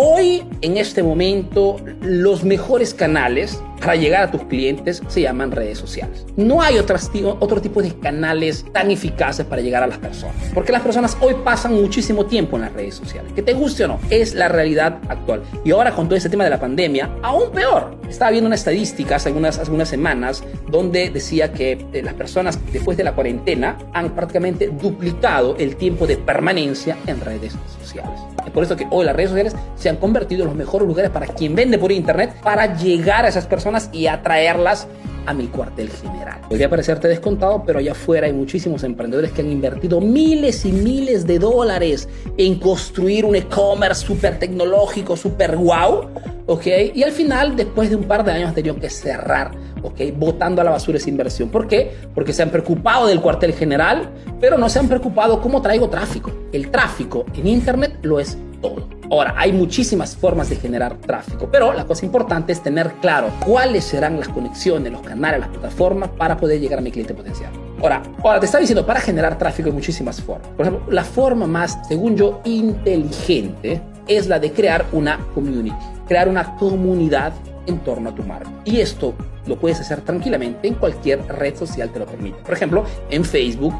Hoy, en este momento, los mejores canales para llegar a tus clientes se llaman redes sociales. No hay otras, otro tipo de canales tan eficaces para llegar a las personas. Porque las personas hoy pasan muchísimo tiempo en las redes sociales. Que te guste o no, es la realidad actual. Y ahora con todo este tema de la pandemia, aún peor. Estaba viendo una estadística hace algunas, algunas semanas donde decía que eh, las personas después de la cuarentena han prácticamente duplicado el tiempo de permanencia en redes sociales. Es por eso que hoy las redes sociales se han convertido en los mejores lugares para quien vende por internet para llegar a esas personas y atraerlas a mi cuartel general. Podría parecerte descontado, pero allá afuera hay muchísimos emprendedores que han invertido miles y miles de dólares en construir un e-commerce súper tecnológico, súper wow, ¿ok? Y al final, después de un par de años, tenido que cerrar, ¿ok? Botando a la basura esa inversión. ¿Por qué? Porque se han preocupado del cuartel general, pero no se han preocupado cómo traigo tráfico. El tráfico en Internet lo es todo. Ahora, hay muchísimas formas de generar tráfico, pero la cosa importante es tener claro cuáles serán las conexiones, los canales, las plataformas para poder llegar a mi cliente potencial. Ahora, ahora te estaba diciendo, para generar tráfico hay muchísimas formas. Por ejemplo, la forma más, según yo, inteligente es la de crear una community, crear una comunidad en torno a tu marca. Y esto lo puedes hacer tranquilamente en cualquier red social te lo permite. Por ejemplo, en Facebook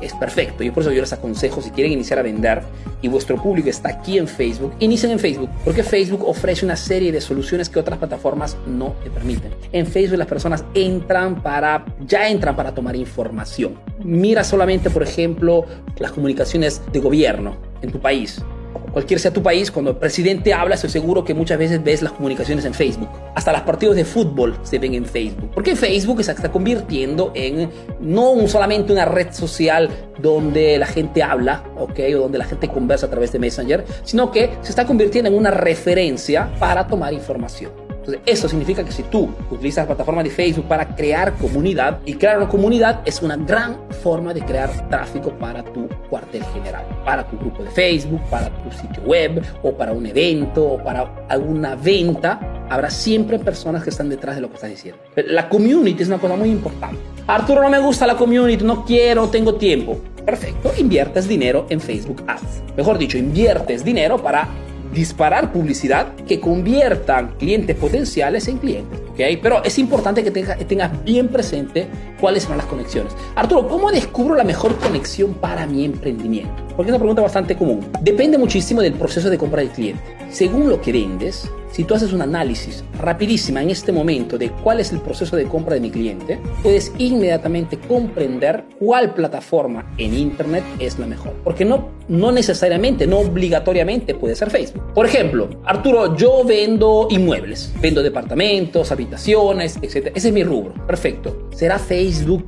es perfecto. Y por eso yo les aconsejo, si quieren iniciar a vender y vuestro público está aquí en Facebook, inicien en Facebook, porque Facebook ofrece una serie de soluciones que otras plataformas no te permiten. En Facebook las personas entran para, ya entran para tomar información. Mira solamente, por ejemplo, las comunicaciones de gobierno en tu país cualquier sea tu país, cuando el presidente habla, estoy seguro que muchas veces ves las comunicaciones en Facebook. Hasta los partidos de fútbol se ven en Facebook. Porque Facebook se está convirtiendo en no solamente una red social donde la gente habla, ¿ok? O donde la gente conversa a través de Messenger, sino que se está convirtiendo en una referencia para tomar información. Entonces, eso significa que si tú utilizas la plataforma de Facebook para crear comunidad, y crear una comunidad es una gran forma de crear tráfico para tu cuartel general, para tu grupo de Facebook, para tu sitio web, o para un evento, o para alguna venta, habrá siempre personas que están detrás de lo que estás diciendo. La community es una cosa muy importante. Arturo, no me gusta la community, no quiero, tengo tiempo. Perfecto, inviertes dinero en Facebook Ads. Mejor dicho, inviertes dinero para disparar publicidad que conviertan clientes potenciales en clientes. ¿okay? Pero es importante que tengas bien presente cuáles son las conexiones. Arturo, ¿cómo descubro la mejor conexión para mi emprendimiento? Porque es una pregunta bastante común. Depende muchísimo del proceso de compra del cliente. Según lo que vendes, si tú haces un análisis rapidísima en este momento de cuál es el proceso de compra de mi cliente, puedes inmediatamente comprender cuál plataforma en Internet es la mejor. Porque no, no necesariamente, no obligatoriamente puede ser Facebook. Por ejemplo, Arturo, yo vendo inmuebles, vendo departamentos, habitaciones, etc. Ese es mi rubro. Perfecto. ¿Será Facebook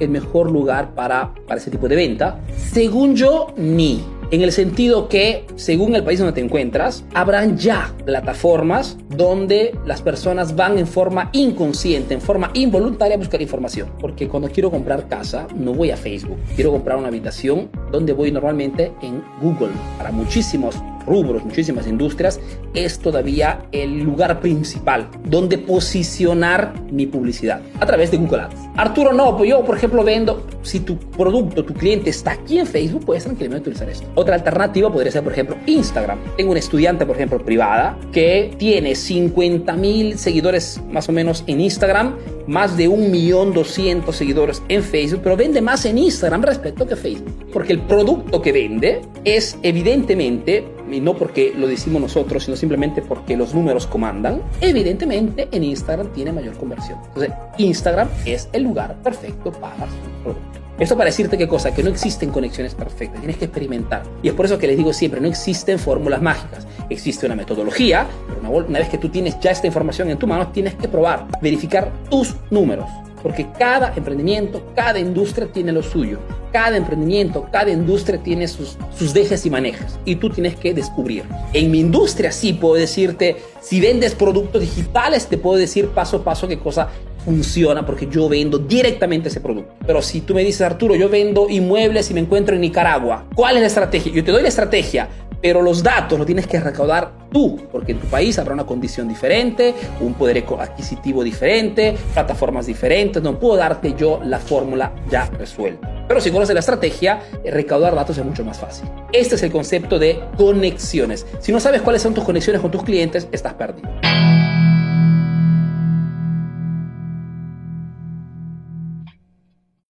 el mejor lugar para, para ese tipo de venta? Según yo, ni en el sentido que, según el país donde te encuentras, habrán ya plataformas donde las personas van en forma inconsciente, en forma involuntaria a buscar información. Porque cuando quiero comprar casa, no voy a Facebook. Quiero comprar una habitación donde voy normalmente en Google. Para muchísimos rubros, muchísimas industrias, es todavía el lugar principal donde posicionar mi publicidad a través de Google Ads. Arturo, no, pues yo, por ejemplo, vendo, si tu producto, tu cliente está aquí en Facebook, puedes tranquilamente utilizar esto. Otra alternativa podría ser, por ejemplo, Instagram. Tengo un estudiante, por ejemplo, privada, que tiene 50 mil seguidores más o menos en Instagram, más de un millón doscientos seguidores en Facebook, pero vende más en Instagram respecto que Facebook. Porque el producto que vende es evidentemente y no porque lo decimos nosotros, sino simplemente porque los números comandan, evidentemente en Instagram tiene mayor conversión. Entonces, Instagram es el lugar perfecto para su producto. Esto para decirte qué cosa, que no existen conexiones perfectas, tienes que experimentar. Y es por eso que les digo siempre, no existen fórmulas mágicas. Existe una metodología, pero una, vez que tú tienes ya esta información en tu mano, tienes que probar, verificar tus números. Porque cada emprendimiento, cada industria tiene lo suyo. Cada emprendimiento, cada industria tiene sus, sus dejes y manejas. Y tú tienes que descubrir. En mi industria sí puedo decirte, si vendes productos digitales, te puedo decir paso a paso qué cosa funciona porque yo vendo directamente ese producto. Pero si tú me dices, Arturo, yo vendo inmuebles y me encuentro en Nicaragua, ¿cuál es la estrategia? Yo te doy la estrategia, pero los datos los tienes que recaudar tú, porque en tu país habrá una condición diferente, un poder adquisitivo diferente, plataformas diferentes, no puedo darte yo la fórmula ya resuelta. Pero si conoces la estrategia, eh, recaudar datos es mucho más fácil. Este es el concepto de conexiones. Si no sabes cuáles son tus conexiones con tus clientes, estás perdido.